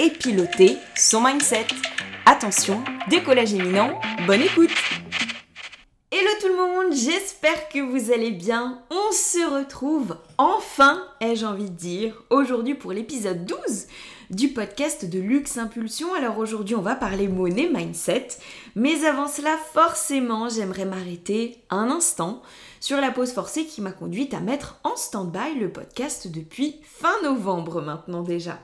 et piloter son mindset. Attention, décollage éminent, bonne écoute Hello tout le monde, j'espère que vous allez bien. On se retrouve enfin, ai-je envie de dire, aujourd'hui pour l'épisode 12 du podcast de Luxe Impulsion. Alors aujourd'hui, on va parler monnaie mindset, mais avant cela, forcément, j'aimerais m'arrêter un instant sur la pause forcée qui m'a conduite à mettre en stand-by le podcast depuis fin novembre maintenant déjà.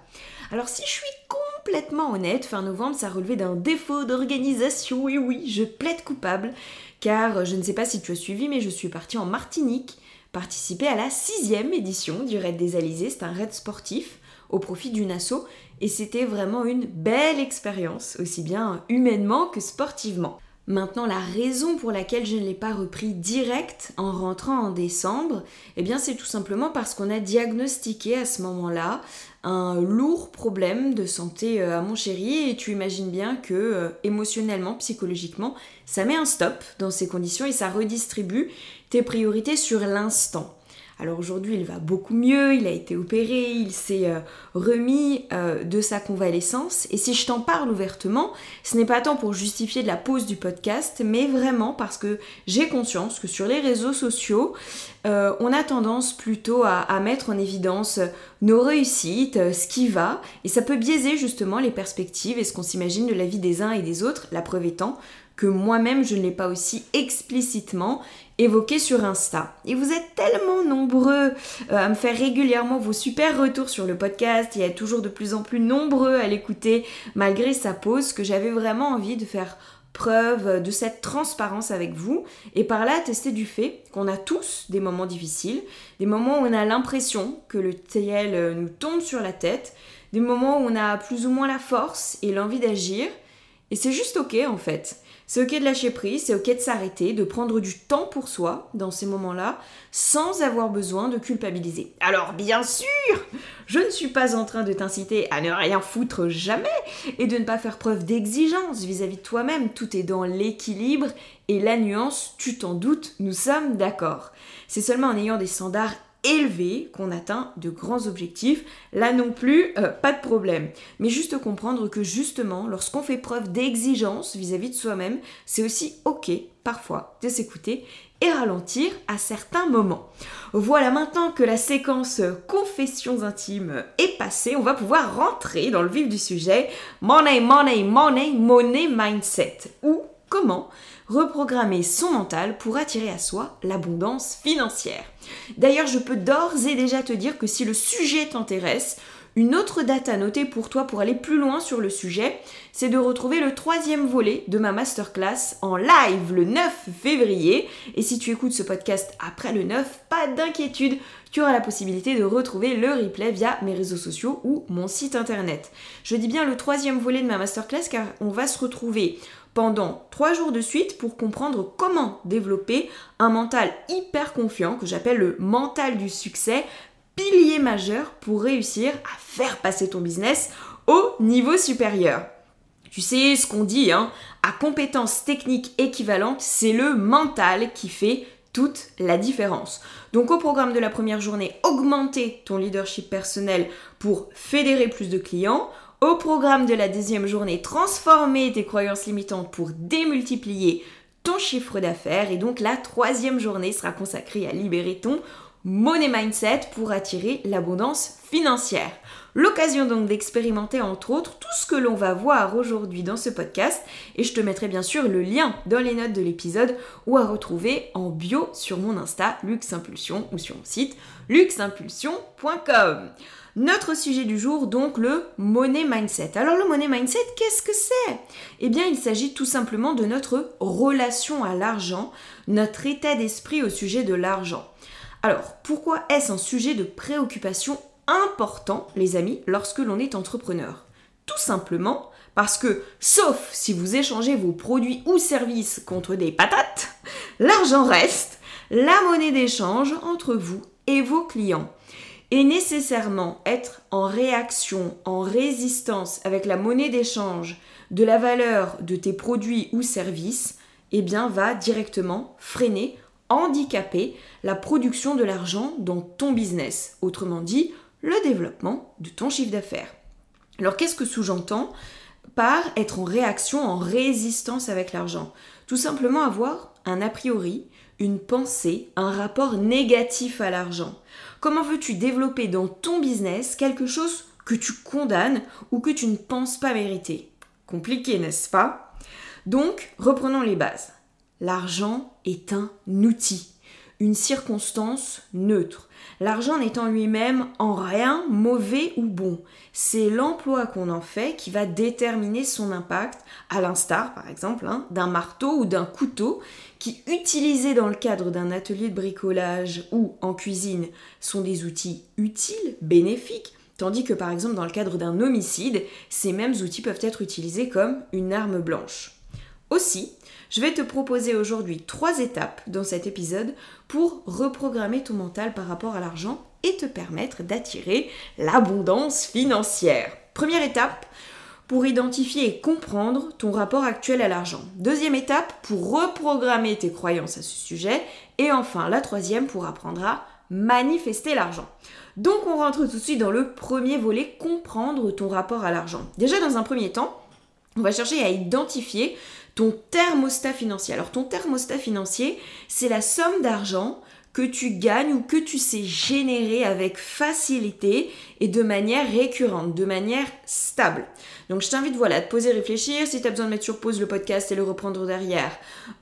Alors si je suis complètement honnête, fin novembre ça relevait d'un défaut d'organisation et oui, je plaide coupable car je ne sais pas si tu as suivi mais je suis partie en Martinique participer à la sixième édition du Raid des Alizés, c'est un raid sportif au profit d'une asso et c'était vraiment une belle expérience, aussi bien humainement que sportivement. Maintenant, la raison pour laquelle je ne l'ai pas repris direct en rentrant en décembre, eh bien c'est tout simplement parce qu'on a diagnostiqué à ce moment-là un lourd problème de santé euh, à mon chéri et tu imagines bien que euh, émotionnellement, psychologiquement, ça met un stop dans ces conditions et ça redistribue tes priorités sur l'instant. Alors aujourd'hui, il va beaucoup mieux, il a été opéré, il s'est euh, remis euh, de sa convalescence. Et si je t'en parle ouvertement, ce n'est pas tant pour justifier de la pause du podcast, mais vraiment parce que j'ai conscience que sur les réseaux sociaux, euh, on a tendance plutôt à, à, mettre en évidence nos réussites, ce qui va, et ça peut biaiser justement les perspectives et ce qu'on s'imagine de la vie des uns et des autres, la preuve étant que moi-même je ne l'ai pas aussi explicitement évoqué sur Insta. Et vous êtes tellement nombreux euh, à me faire régulièrement vos super retours sur le podcast, il y a toujours de plus en plus nombreux à l'écouter malgré sa pause que j'avais vraiment envie de faire preuve de cette transparence avec vous et par là tester du fait qu'on a tous des moments difficiles, des moments où on a l'impression que le TL euh, nous tombe sur la tête, des moments où on a plus ou moins la force et l'envie d'agir et c'est juste ok en fait. C'est ok de lâcher prise, c'est ok de s'arrêter, de prendre du temps pour soi dans ces moments-là, sans avoir besoin de culpabiliser. Alors bien sûr, je ne suis pas en train de t'inciter à ne rien foutre jamais et de ne pas faire preuve d'exigence vis-à-vis de toi-même. Tout est dans l'équilibre et la nuance, tu t'en doutes, nous sommes d'accord. C'est seulement en ayant des standards élevé qu'on atteint de grands objectifs. Là non plus, euh, pas de problème. Mais juste comprendre que justement, lorsqu'on fait preuve d'exigence vis-à-vis de soi-même, c'est aussi ok parfois de s'écouter et ralentir à certains moments. Voilà, maintenant que la séquence confessions intimes est passée, on va pouvoir rentrer dans le vif du sujet. Money, money, money, money mindset. Ou comment reprogrammer son mental pour attirer à soi l'abondance financière. D'ailleurs, je peux d'ores et déjà te dire que si le sujet t'intéresse, une autre date à noter pour toi pour aller plus loin sur le sujet, c'est de retrouver le troisième volet de ma masterclass en live le 9 février. Et si tu écoutes ce podcast après le 9, pas d'inquiétude, tu auras la possibilité de retrouver le replay via mes réseaux sociaux ou mon site internet. Je dis bien le troisième volet de ma masterclass car on va se retrouver pendant trois jours de suite pour comprendre comment développer un mental hyper confiant que j'appelle le mental du succès, pilier majeur pour réussir à faire passer ton business au niveau supérieur. Tu sais ce qu'on dit, hein, à compétences techniques équivalentes, c'est le mental qui fait toute la différence. Donc au programme de la première journée, augmenter ton leadership personnel pour fédérer plus de clients. Au programme de la deuxième journée, transformer tes croyances limitantes pour démultiplier ton chiffre d'affaires. Et donc la troisième journée sera consacrée à libérer ton money mindset pour attirer l'abondance financière. L'occasion donc d'expérimenter entre autres tout ce que l'on va voir aujourd'hui dans ce podcast et je te mettrai bien sûr le lien dans les notes de l'épisode ou à retrouver en bio sur mon Insta Luxeimpulsion ou sur mon site luxeimpulsion.com. Notre sujet du jour, donc le money mindset. Alors le money mindset, qu'est-ce que c'est? Eh bien, il s'agit tout simplement de notre relation à l'argent, notre état d'esprit au sujet de l'argent. Alors, pourquoi est-ce un sujet de préoccupation important, les amis, lorsque l'on est entrepreneur? Tout simplement parce que, sauf si vous échangez vos produits ou services contre des patates, l'argent reste la monnaie d'échange entre vous et vos clients. Et nécessairement être en réaction, en résistance avec la monnaie d'échange de la valeur de tes produits ou services, eh bien va directement freiner, handicaper la production de l'argent dans ton business. Autrement dit, le développement de ton chiffre d'affaires. Alors qu'est-ce que sous-j'entends par être en réaction, en résistance avec l'argent? Tout simplement avoir un a priori, une pensée, un rapport négatif à l'argent. Comment veux-tu développer dans ton business quelque chose que tu condamnes ou que tu ne penses pas mériter? Compliqué, n'est-ce pas? Donc, reprenons les bases. L'argent est un outil, une circonstance neutre. L'argent n'est en lui-même en rien mauvais ou bon. C'est l'emploi qu'on en fait qui va déterminer son impact, à l'instar par exemple hein, d'un marteau ou d'un couteau qui, utilisés dans le cadre d'un atelier de bricolage ou en cuisine, sont des outils utiles, bénéfiques, tandis que par exemple dans le cadre d'un homicide, ces mêmes outils peuvent être utilisés comme une arme blanche. Aussi, je vais te proposer aujourd'hui trois étapes dans cet épisode pour reprogrammer ton mental par rapport à l'argent et te permettre d'attirer l'abondance financière. Première étape, pour identifier et comprendre ton rapport actuel à l'argent. Deuxième étape, pour reprogrammer tes croyances à ce sujet. Et enfin, la troisième, pour apprendre à manifester l'argent. Donc on rentre tout de suite dans le premier volet, comprendre ton rapport à l'argent. Déjà dans un premier temps, on va chercher à identifier ton thermostat financier. Alors ton thermostat financier, c'est la somme d'argent que tu gagnes ou que tu sais générer avec facilité et de manière récurrente, de manière stable. Donc je t'invite voilà, à te poser, réfléchir. Si tu as besoin de mettre sur pause le podcast et le reprendre derrière,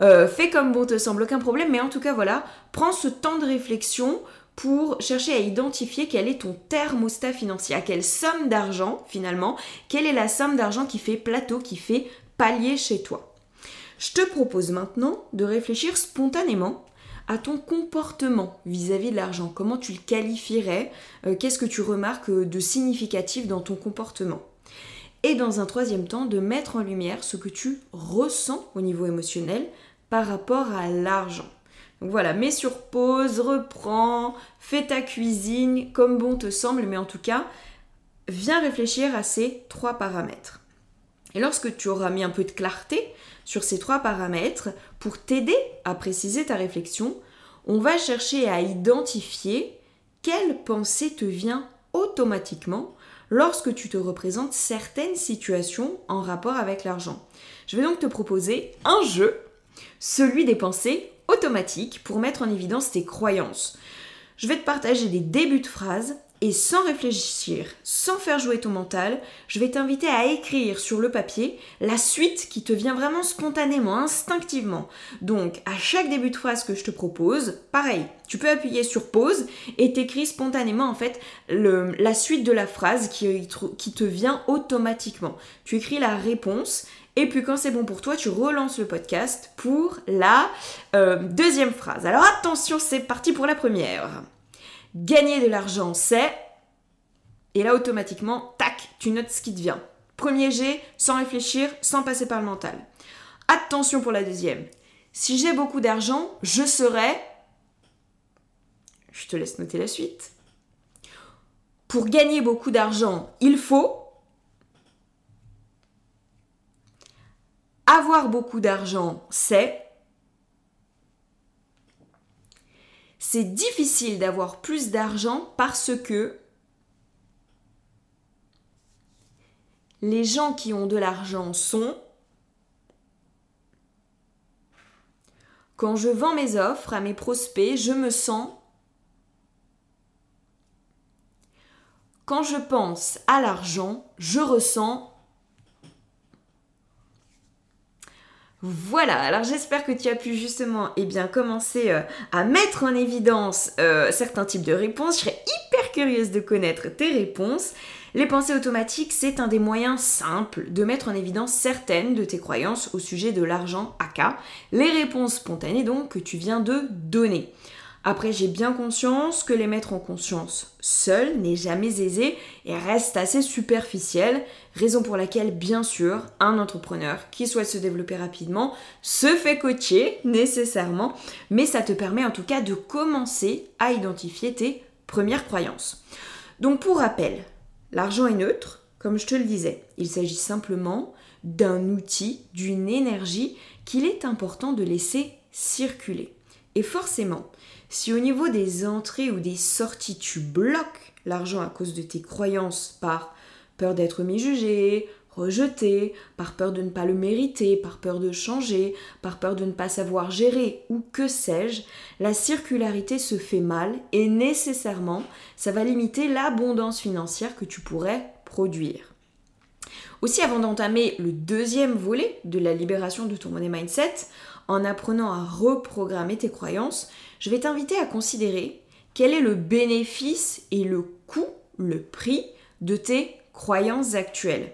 euh, fais comme bon te semble, aucun problème. Mais en tout cas, voilà, prends ce temps de réflexion pour chercher à identifier quel est ton thermostat financier, à quelle somme d'argent finalement, quelle est la somme d'argent qui fait plateau, qui fait palier chez toi. Je te propose maintenant de réfléchir spontanément à ton comportement vis-à-vis de l'argent. Comment tu le qualifierais euh, Qu'est-ce que tu remarques euh, de significatif dans ton comportement? Et dans un troisième temps, de mettre en lumière ce que tu ressens au niveau émotionnel par rapport à l'argent. Donc voilà, mets sur pause, reprends, fais ta cuisine comme bon te semble, mais en tout cas, viens réfléchir à ces trois paramètres. Et lorsque tu auras mis un peu de clarté sur ces trois paramètres, pour t'aider à préciser ta réflexion, on va chercher à identifier quelle pensée te vient automatiquement lorsque tu te représentes certaines situations en rapport avec l'argent. Je vais donc te proposer un jeu, celui des pensées automatiques, pour mettre en évidence tes croyances. Je vais te partager des débuts de phrases et sans réfléchir, sans faire jouer ton mental, je vais t'inviter à écrire sur le papier la suite qui te vient vraiment spontanément, instinctivement. Donc, à chaque début de phrase que je te propose, pareil, tu peux appuyer sur pause et t'écris spontanément en fait la suite de la phrase qui, qui te vient automatiquement. Tu écris la réponse et puis quand c'est bon pour toi, tu relances le podcast pour la euh, deuxième phrase. Alors attention, c'est parti pour la première. Gagner de l'argent, c'est... Et là, automatiquement, tac, tu notes ce qui te vient. Premier jet, sans réfléchir, sans passer par le mental. Attention pour la deuxième. Si j'ai beaucoup d'argent, je serai... Je te laisse noter la suite. Pour gagner beaucoup d'argent, il faut... Avoir beaucoup d'argent, c'est... difficile d'avoir plus d'argent parce que les gens qui ont de l'argent sont... Quand je vends mes offres à mes prospects, je me sens... Quand je pense à l'argent, je ressens Voilà, alors j'espère que tu as pu justement eh bien, commencer euh, à mettre en évidence euh, certains types de réponses. Je serais hyper curieuse de connaître tes réponses. Les pensées automatiques, c'est un des moyens simples de mettre en évidence certaines de tes croyances au sujet de l'argent AK, les réponses spontanées donc que tu viens de donner. Après, j'ai bien conscience que les mettre en conscience seul n'est jamais aisé et reste assez superficiel, raison pour laquelle, bien sûr, un entrepreneur qui souhaite se développer rapidement se fait coacher nécessairement, mais ça te permet en tout cas de commencer à identifier tes premières croyances. Donc pour rappel, l'argent est neutre, comme je te le disais, il s'agit simplement d'un outil, d'une énergie qu'il est important de laisser circuler. Et forcément, si au niveau des entrées ou des sorties, tu bloques l'argent à cause de tes croyances par peur d'être mis jugé, rejeté, par peur de ne pas le mériter, par peur de changer, par peur de ne pas savoir gérer ou que sais-je, la circularité se fait mal et nécessairement ça va limiter l'abondance financière que tu pourrais produire. Aussi, avant d'entamer le deuxième volet de la libération de ton money mindset, en apprenant à reprogrammer tes croyances, je vais t'inviter à considérer quel est le bénéfice et le coût, le prix de tes croyances actuelles.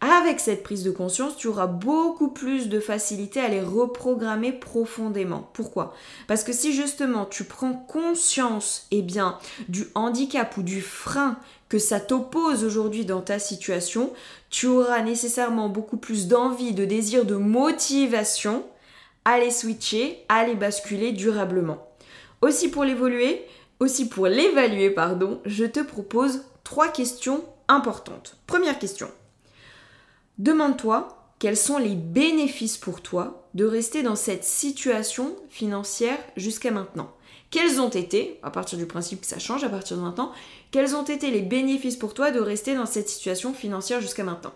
Avec cette prise de conscience, tu auras beaucoup plus de facilité à les reprogrammer profondément. Pourquoi? Parce que si justement tu prends conscience eh bien, du handicap ou du frein que ça t'oppose aujourd'hui dans ta situation, tu auras nécessairement beaucoup plus d'envie, de désir, de motivation à les switcher, à les basculer durablement. Aussi pour aussi pour l'évaluer, pardon, je te propose trois questions importantes. Première question. Demande-toi quels sont les bénéfices pour toi de rester dans cette situation financière jusqu'à maintenant. Quels ont été, à partir du principe que ça change à partir de maintenant, quels ont été les bénéfices pour toi de rester dans cette situation financière jusqu'à maintenant?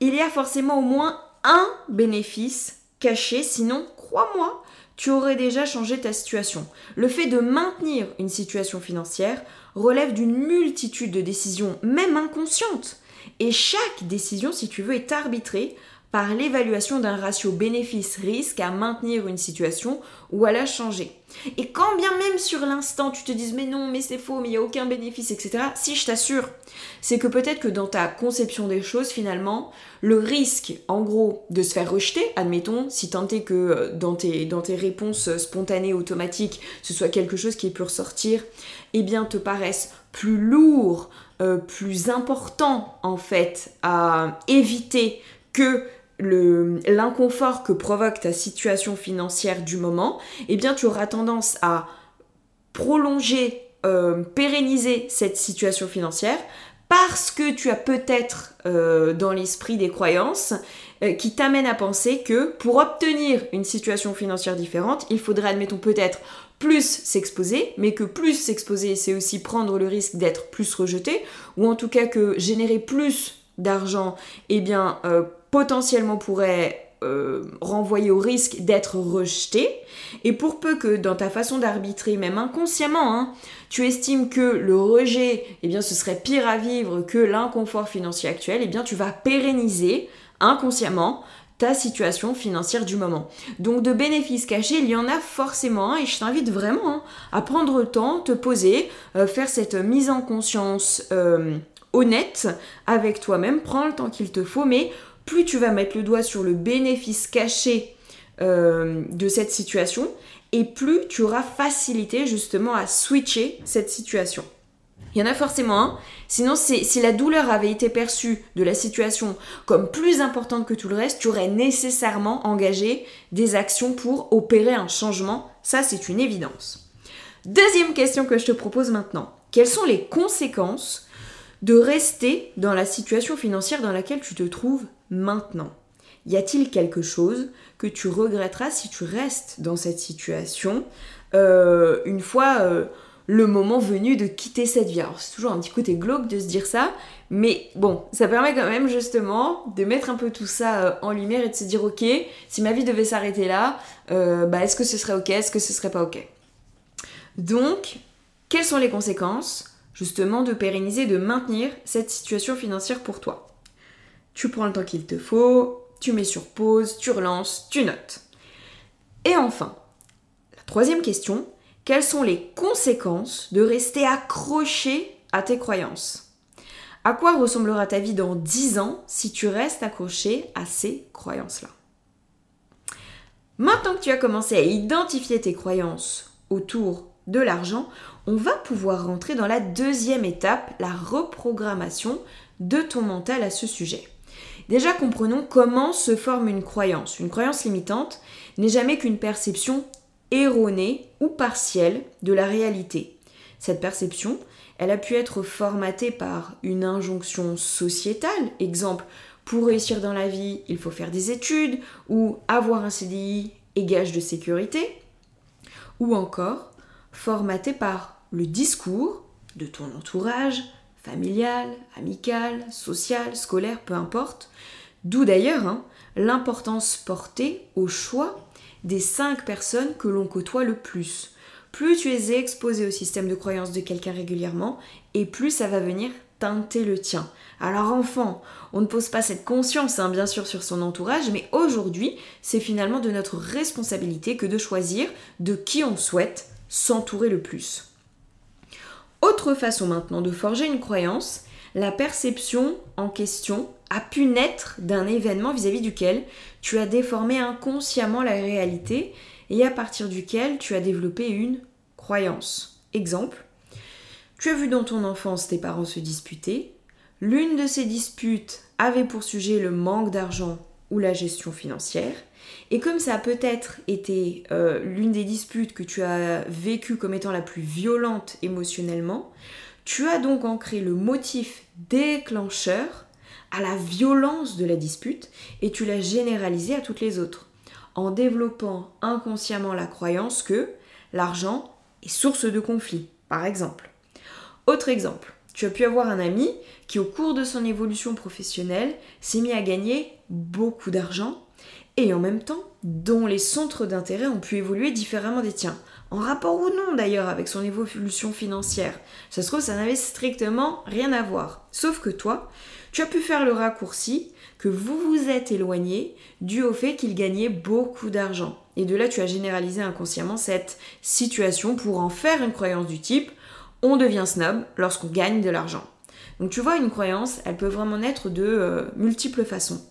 Il y a forcément au moins un bénéfice caché, sinon, crois-moi, tu aurais déjà changé ta situation. Le fait de maintenir une situation financière relève d'une multitude de décisions, même inconscientes. Et chaque décision, si tu veux, est arbitrée par l'évaluation d'un ratio bénéfice-risque à maintenir une situation ou à la changer. Et quand bien même sur l'instant tu te dises mais non, mais c'est faux, mais il n'y a aucun bénéfice, etc., si je t'assure, c'est que peut-être que dans ta conception des choses, finalement, le risque, en gros, de se faire rejeter, admettons, si tant est que euh, dans tes, réponses spontanées, automatiques, ce soit quelque chose qui ait ressortir, eh bien te paraisse plus lourd, euh, plus important en fait à éviter que l'inconfort que provoque ta situation financière du moment, eh bien tu auras tendance à prolonger, euh, pérenniser cette situation financière parce que tu as peut-être euh, dans l'esprit des croyances euh, qui t'amènent à penser que pour obtenir une situation financière différente, il faudrait, admettons, peut-être plus s'exposer, mais que plus s'exposer, c'est aussi prendre le risque d'être plus rejeté, ou en tout cas que générer plus d'argent, eh bien, potentiellement pourrait euh, renvoyer au risque d'être rejeté. Et pour peu que dans ta façon d'arbitrer, même inconsciemment, hein, tu estimes que le rejet, eh bien, ce serait pire à vivre que l'inconfort financier actuel, eh bien, tu vas pérenniser inconsciemment ta situation financière du moment. Donc de bénéfices cachés, il y en a forcément et je t'invite vraiment hein, à prendre le temps, te poser, euh, faire cette mise en conscience euh, honnête avec toi-même, prends le temps qu'il te faut, mais plus tu vas mettre le doigt sur le bénéfice caché euh, de cette situation, et plus tu auras facilité justement à switcher cette situation. Il y en a forcément un. Sinon, si la douleur avait été perçue de la situation comme plus importante que tout le reste, tu aurais nécessairement engagé des actions pour opérer un changement. Ça, c'est une évidence. Deuxième question que je te propose maintenant. Quelles sont les conséquences de rester dans la situation financière dans laquelle tu te trouves maintenant. Y a-t-il quelque chose que tu regretteras si tu restes dans cette situation euh, une fois euh, le moment venu de quitter cette vie? Alors c'est toujours un petit côté glauque de se dire ça, mais bon, ça permet quand même justement de mettre un peu tout ça euh, en lumière et de se dire ok, si ma vie devait s'arrêter là, bah, est-ce que ce serait ok, est-ce que ce serait pas ok? Donc, quelles sont les conséquences justement de pérenniser, de maintenir cette situation financière pour toi? Tu prends le temps qu'il te faut, tu mets sur pause, tu relances, tu notes. Et enfin, la troisième question, quelles sont les conséquences de rester accroché à tes croyances? À quoi ressemblera ta vie dans 10 ans si tu restes accroché à ces croyances-là? Maintenant que tu as commencé à identifier tes croyances autour de l'argent, on va pouvoir rentrer dans la deuxième étape, la reprogrammation de ton mental à ce sujet. Déjà comprenons comment se forme une croyance. Une croyance limitante n'est jamais qu'une perception erronée ou partielle de la réalité. Cette perception, elle a pu être formatée par une injonction sociétale, exemple, pour réussir dans la vie, il faut faire des études, ou avoir un CDI est gage de sécurité, ou encore formatée par le discours de ton entourage, familial, amical, social, scolaire, peu importe, d'où d'ailleurs hein, l'importance portée au choix des cinq personnes que l'on côtoie le plus plus tu es exposé au système de croyance de quelqu'un régulièrement, et plus ça va venir teinter le tien. Alors enfant, on ne pose pas cette conscience, hein, bien sûr, sur son entourage, mais aujourd'hui, c'est finalement de notre responsabilité que de choisir de qui on souhaite s'entourer le plus. Autre façon maintenant de forger une croyance, la perception en question a pu naître d'un événement vis-à-vis duquel tu as déformé inconsciemment la réalité et à partir duquel tu as développé une croyance. Exemple, tu as vu dans ton enfance tes parents se disputer, l'une de ces disputes avait pour sujet le manque d'argent ou la gestion financière, et comme ça a peut-être été euh, l'une des disputes que tu as vécues comme étant la plus violente émotionnellement, tu as donc ancré le motif déclencheur à la violence de la dispute et tu l'as généralisé à toutes les autres en développant inconsciemment la croyance que l'argent est source de conflit, par exemple. Autre exemple, tu as pu avoir un ami qui au cours de son évolution professionnelle s'est mis à gagner beaucoup d'argent et en même temps dont les centres d'intérêt ont pu évoluer différemment des tiens, en rapport ou non d'ailleurs avec son évolution financière. Ça se trouve, ça n'avait strictement rien à voir. Sauf que toi, tu as pu faire le raccourci que vous vous êtes éloigné dû au fait qu'il gagnait beaucoup d'argent. Et de là, tu as généralisé inconsciemment cette situation pour en faire une croyance du type on devient snob lorsqu'on gagne de l'argent. Donc tu vois, une croyance, elle peut vraiment naître de euh, multiples façons.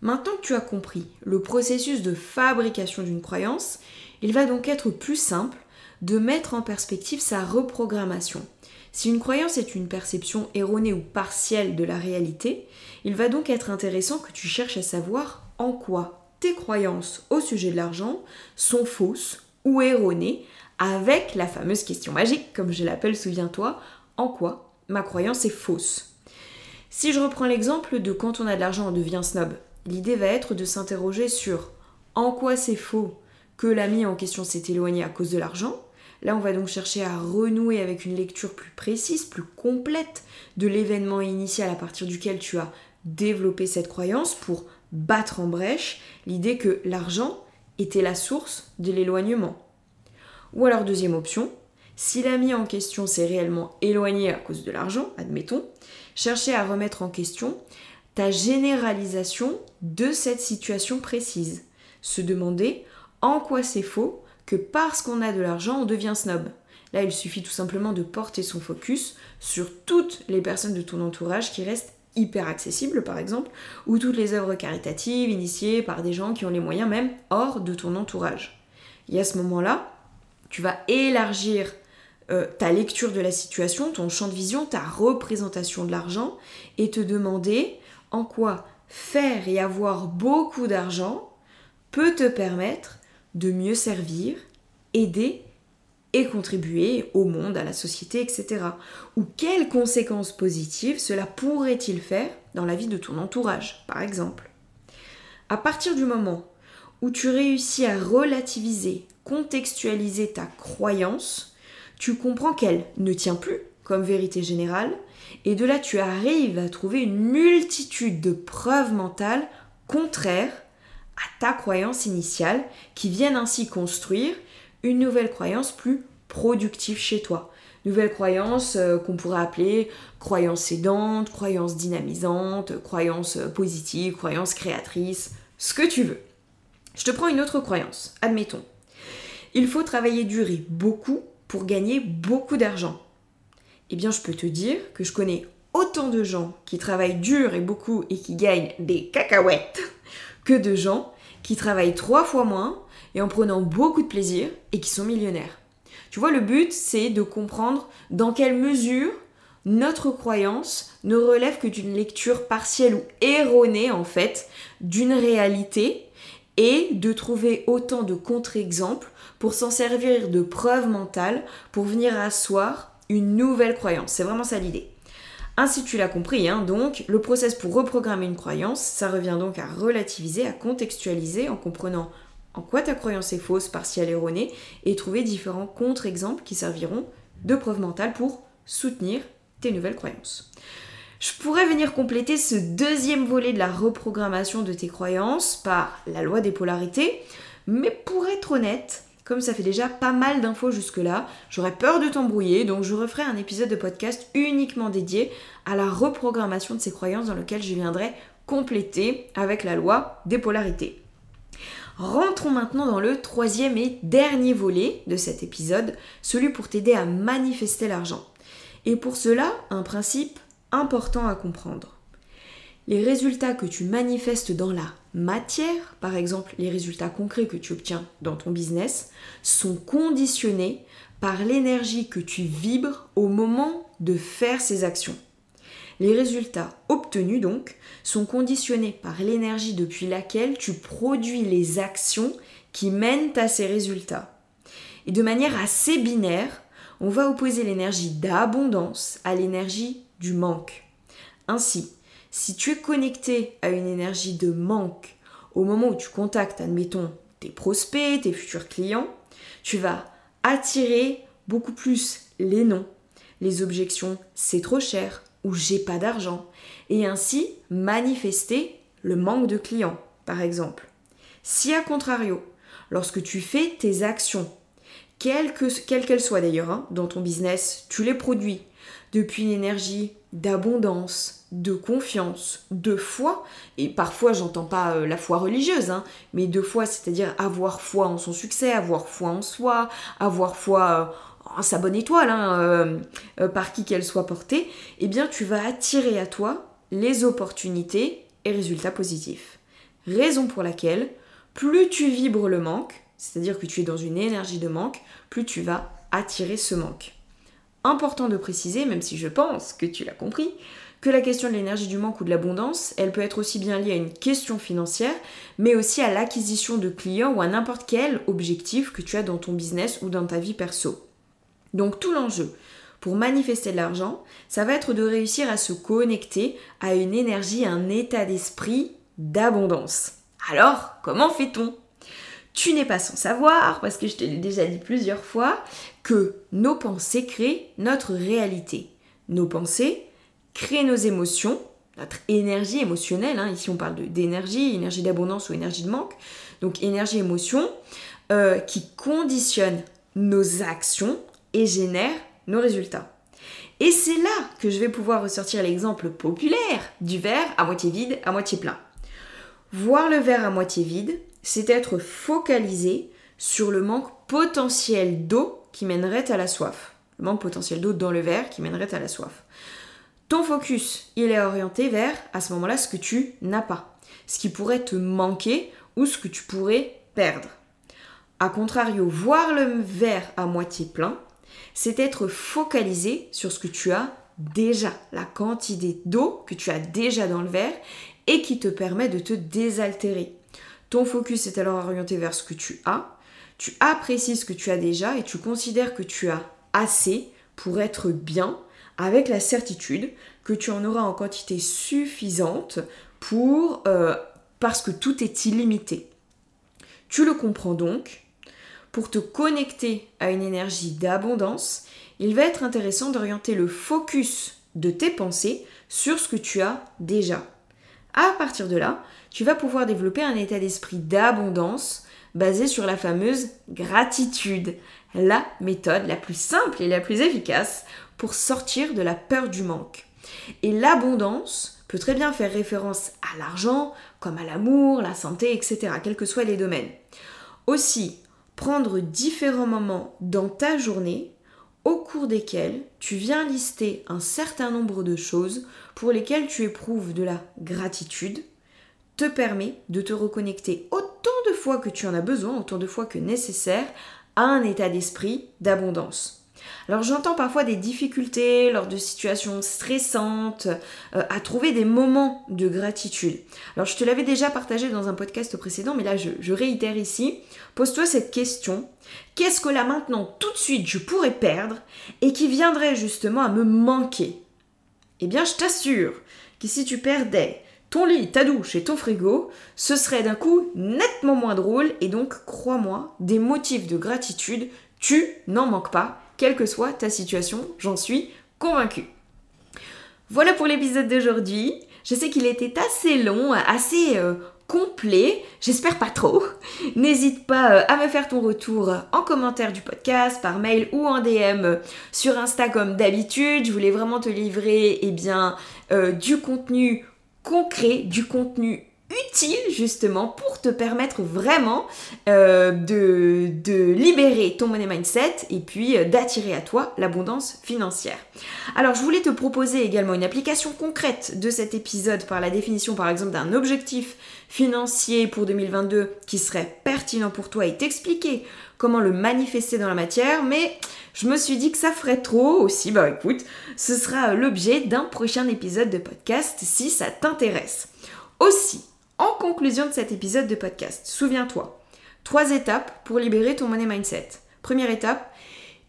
Maintenant que tu as compris le processus de fabrication d'une croyance, il va donc être plus simple de mettre en perspective sa reprogrammation. Si une croyance est une perception erronée ou partielle de la réalité, il va donc être intéressant que tu cherches à savoir en quoi tes croyances au sujet de l'argent sont fausses ou erronées avec la fameuse question magique, comme je l'appelle, souviens-toi, en quoi ma croyance est fausse. Si je reprends l'exemple de quand on a de l'argent on devient snob, l'idée va être de s'interroger sur en quoi c'est faux que l'ami en question s'est éloigné à cause de l'argent, Là, on va donc chercher à renouer avec une lecture plus précise, plus complète de l'événement initial à partir duquel tu as développé cette croyance pour battre en brèche l'idée que l'argent était la source de l'éloignement. Ou alors deuxième option, si l'ami en question s'est réellement éloigné à cause de l'argent, admettons, chercher à remettre en question ta généralisation de cette situation précise. Se demander en quoi c'est faux que parce qu'on a de l'argent, on devient snob. Là, il suffit tout simplement de porter son focus sur toutes les personnes de ton entourage qui restent hyper accessibles, par exemple, ou toutes les œuvres caritatives initiées par des gens qui ont les moyens même hors de ton entourage. Et à ce moment-là, tu vas élargir euh, ta lecture de la situation, ton champ de vision, ta représentation de l'argent, et te demander en quoi faire et avoir beaucoup d'argent peut te permettre de mieux servir, aider et contribuer au monde, à la société, etc. Ou quelles conséquences positives cela pourrait-il faire dans la vie de ton entourage, par exemple? À partir du moment où tu réussis à relativiser, contextualiser ta croyance, tu comprends qu'elle ne tient plus comme vérité générale, et de là tu arrives à trouver une multitude de preuves mentales contraires à ta croyance initiale qui viennent ainsi construire une nouvelle croyance plus productive chez toi. Nouvelle croyance euh, qu'on pourrait appeler croyance aidante, croyance dynamisante, croyance euh, positive, croyance créatrice, ce que tu veux. Je te prends une autre croyance. Admettons. Il faut travailler dur et beaucoup pour gagner beaucoup d'argent. Eh bien, je peux te dire que je connais autant de gens qui travaillent dur et beaucoup et qui gagnent des cacahuètes que de gens qui travaillent trois fois moins, et en prenant beaucoup de plaisir et qui sont millionnaires. Tu vois, le but, c'est de comprendre dans quelle mesure notre croyance ne relève que d'une lecture partielle ou erronée, en fait, d'une réalité et de trouver autant de contre-exemples pour s'en servir de preuve mentale pour venir asseoir une nouvelle croyance. C'est vraiment ça l'idée. Ainsi tu l'as compris, hein, donc le process pour reprogrammer une croyance, ça revient donc à relativiser, à contextualiser en comprenant en quoi ta croyance est fausse, partielle, erronée, et trouver différents contre-exemples qui serviront de preuve mentale pour soutenir tes nouvelles croyances. Je pourrais venir compléter ce deuxième volet de la reprogrammation de tes croyances par la loi des polarités, mais pour être honnête, comme ça fait déjà pas mal d'infos jusque-là, j'aurais peur de t'embrouiller, donc je referai un épisode de podcast uniquement dédié à la reprogrammation de ces croyances dans lequel je viendrai compléter avec la loi des polarités. Rentrons maintenant dans le troisième et dernier volet de cet épisode, celui pour t'aider à manifester l'argent. Et pour cela, un principe important à comprendre. Les résultats que tu manifestes dans la matière, par exemple les résultats concrets que tu obtiens dans ton business, sont conditionnés par l'énergie que tu vibres au moment de faire ces actions. Les résultats obtenus donc sont conditionnés par l'énergie depuis laquelle tu produis les actions qui mènent à ces résultats. Et de manière assez binaire, on va opposer l'énergie d'abondance à l'énergie du manque. Ainsi, si tu es connecté à une énergie de manque au moment où tu contactes, admettons, tes prospects, tes futurs clients, tu vas attirer beaucoup plus les noms, les objections c'est trop cher ou j'ai pas d'argent, et ainsi manifester le manque de clients, par exemple. Si à contrario, lorsque tu fais tes actions, quelles qu'elles soient d'ailleurs, hein, dans ton business, tu les produis depuis une énergie d'abondance, de confiance, de foi, et parfois j'entends pas euh, la foi religieuse, hein, mais de foi, c'est-à-dire avoir foi en son succès, avoir foi en soi, avoir foi euh, en sa bonne étoile, hein, euh, par qui qu'elle soit portée, eh bien tu vas attirer à toi les opportunités et résultats positifs. Raison pour laquelle, plus tu vibres le manque, c'est-à-dire que tu es dans une énergie de manque, plus tu vas attirer ce manque important de préciser, même si je pense que tu l'as compris, que la question de l'énergie du manque ou de l'abondance, elle peut être aussi bien liée à une question financière, mais aussi à l'acquisition de clients ou à n'importe quel objectif que tu as dans ton business ou dans ta vie perso. Donc tout l'enjeu pour manifester de l'argent, ça va être de réussir à se connecter à une énergie, un état d'esprit d'abondance. Alors, comment fait-on? Tu n'es pas sans savoir, parce que je te l'ai déjà dit plusieurs fois, que nos pensées créent notre réalité. Nos pensées créent nos émotions, notre énergie émotionnelle. Hein. Ici, on parle d'énergie, énergie d'abondance ou énergie de manque. Donc, énergie-émotion euh, qui conditionne nos actions et génère nos résultats. Et c'est là que je vais pouvoir ressortir l'exemple populaire du verre à moitié vide, à moitié plein. Voir le verre à moitié vide, c'est être focalisé sur le manque potentiel d'eau qui mènerait à la soif. Le manque potentiel d'eau dans le verre qui mènerait à la soif. Ton focus, il est orienté vers, à ce moment-là, ce que tu n'as pas. Ce qui pourrait te manquer ou ce que tu pourrais perdre. A contrario, voir le verre à moitié plein, c'est être focalisé sur ce que tu as déjà, la quantité d'eau que tu as déjà dans le verre et qui te permet de te désaltérer. Ton focus est alors orienté vers ce que tu as. Tu apprécies ce que tu as déjà et tu considères que tu as assez pour être bien avec la certitude que tu en auras en quantité suffisante pour euh, parce que tout est illimité. Tu le comprends donc. Pour te connecter à une énergie d'abondance, il va être intéressant d'orienter le focus de tes pensées sur ce que tu as déjà. À partir de là, tu vas pouvoir développer un état d'esprit d'abondance basé sur la fameuse gratitude, la méthode la plus simple et la plus efficace pour sortir de la peur du manque. Et l'abondance peut très bien faire référence à l'argent, comme à l'amour, la santé, etc., quels que soient les domaines. Aussi, prendre différents moments dans ta journée au cours desquels tu viens lister un certain nombre de choses pour lesquelles tu éprouves de la gratitude te permet de te reconnecter autant de fois que tu en as besoin, autant de fois que nécessaire, à un état d'esprit d'abondance. Alors j'entends parfois des difficultés lors de situations stressantes euh, à trouver des moments de gratitude. Alors je te l'avais déjà partagé dans un podcast précédent, mais là je, je réitère ici. Pose-toi cette question. Qu'est-ce que là maintenant tout de suite je pourrais perdre et qui viendrait justement à me manquer? Eh bien je t'assure que si tu perdais ton lit, ta douche et ton frigo, ce serait d'un coup nettement moins drôle et donc crois-moi, des motifs de gratitude, tu n'en manques pas quelle que soit ta situation, j'en suis convaincue. Voilà pour l'épisode d'aujourd'hui. Je sais qu'il était assez long, assez euh, complet, j'espère pas trop. N'hésite pas euh, à me faire ton retour en commentaire du podcast, par mail ou en DM euh, sur Insta comme d'habitude. Je voulais vraiment te livrer eh bien, du contenu concret, du contenu utile justement pour te permettre vraiment euh, de, de, libérer ton money mindset et puis euh, d'attirer à toi l'abondance financière. Alors je voulais te proposer également une application concrète de cet épisode par la définition par exemple d'un objectif financier pour 2022 qui serait pertinent pour toi et t'expliquer comment le manifester dans la matière, mais je me suis dit que ça ferait trop aussi, bah écoute, ce sera l'objet d'un prochain épisode de podcast si ça t'intéresse. Aussi, en conclusion de cet épisode de podcast, souviens-toi, trois étapes pour libérer ton money mindset. Première étape,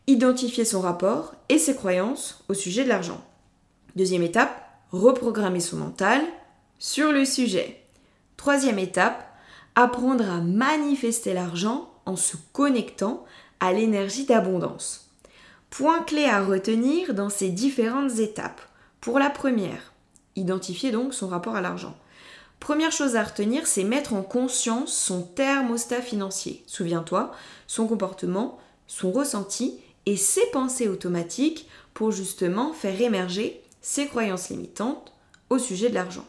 identifier son rapport et ses croyances au sujet de l'argent. Deuxième étape, reprogrammer son mental sur le sujet. Troisième étape, apprendre à manifester l'argent en se connectant à l'énergie d'abondance. Point clé à retenir dans ces différentes étapes. Pour la première, identifier donc son rapport à l'argent. Première chose à retenir, c'est mettre en conscience son thermostat financier. Souviens-toi, son comportement, son ressenti et ses pensées automatiques pour justement faire émerger ses croyances limitantes au sujet de l'argent.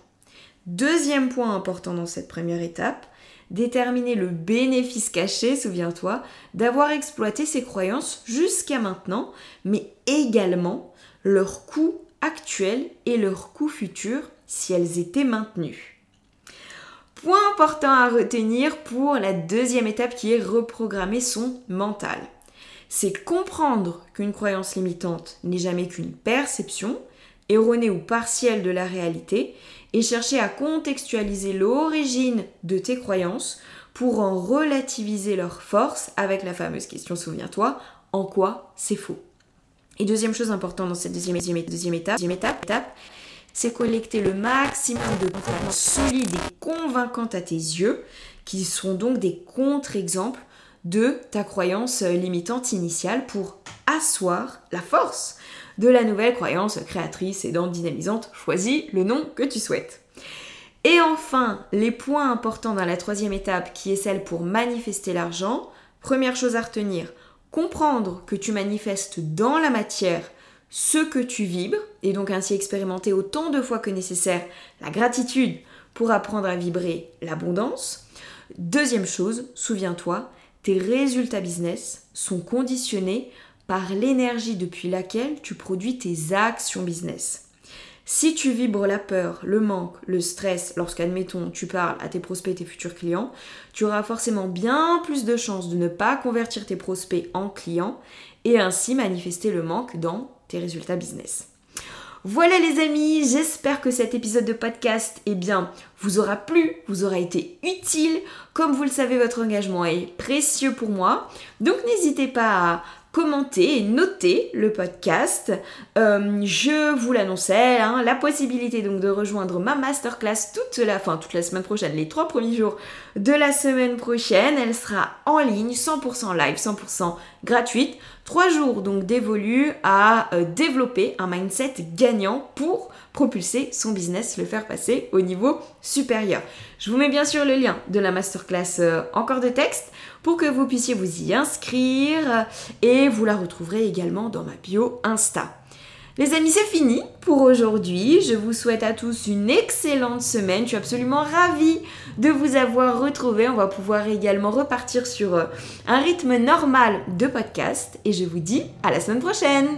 Deuxième point important dans cette première étape, déterminer le bénéfice caché, souviens-toi, d'avoir exploité ces croyances jusqu'à maintenant, mais également leur coût actuel et leur coût futur si elles étaient maintenues. Point important à retenir pour la deuxième étape qui est reprogrammer son mental. C'est comprendre qu'une croyance limitante n'est jamais qu'une perception, erronée ou partielle de la réalité, et chercher à contextualiser l'origine de tes croyances pour en relativiser leur force avec la fameuse question, souviens-toi, en quoi c'est faux. Et deuxième chose importante dans cette deuxième, étape c'est collecter le maximum de preuves solides et convaincantes à tes yeux, qui sont donc des contre-exemples de ta croyance limitante initiale pour asseoir la force de la nouvelle croyance créatrice et dynamisante. Choisis le nom que tu souhaites. Et enfin, les points importants dans la troisième étape qui est celle pour manifester l'argent. Première chose à retenir, comprendre que tu manifestes dans la matière ce que tu vibres, et donc ainsi expérimenter autant de fois que nécessaire la gratitude pour apprendre à vibrer l'abondance. Deuxième chose, souviens-toi, tes résultats business sont conditionnés par l'énergie depuis laquelle tu produis tes actions business. Si tu vibres la peur, le manque, le stress lorsqu'admettons tu parles à tes prospects et tes futurs clients, tu auras forcément bien plus de chances de ne pas convertir tes prospects en clients et ainsi manifester le manque dans tes résultats business. Voilà les amis, j'espère que cet épisode de podcast eh vous aura plu, vous aura été utile. Comme vous le savez, votre engagement est précieux pour moi. Donc n'hésitez pas à commenter et noter le podcast. Euh, je vous l'annonçais, hein, la possibilité donc de rejoindre ma masterclass toute la, fin, toute la semaine prochaine, les trois premiers jours de la semaine prochaine. Elle sera en ligne, 100% live, 100% gratuite. Trois jours donc dévolus à euh, développer un mindset gagnant pour propulser son business, le faire passer au niveau supérieur. Je vous mets bien sûr le lien de la masterclass euh, encore de texte pour que vous puissiez vous y inscrire et vous la retrouverez également dans ma bio Insta. Les amis, c'est fini pour aujourd'hui. Je vous souhaite à tous une excellente semaine. Je suis absolument ravie de vous avoir retrouvé. On va pouvoir également repartir sur euh, un rythme normal de podcast. Et je vous dis à la semaine prochaine.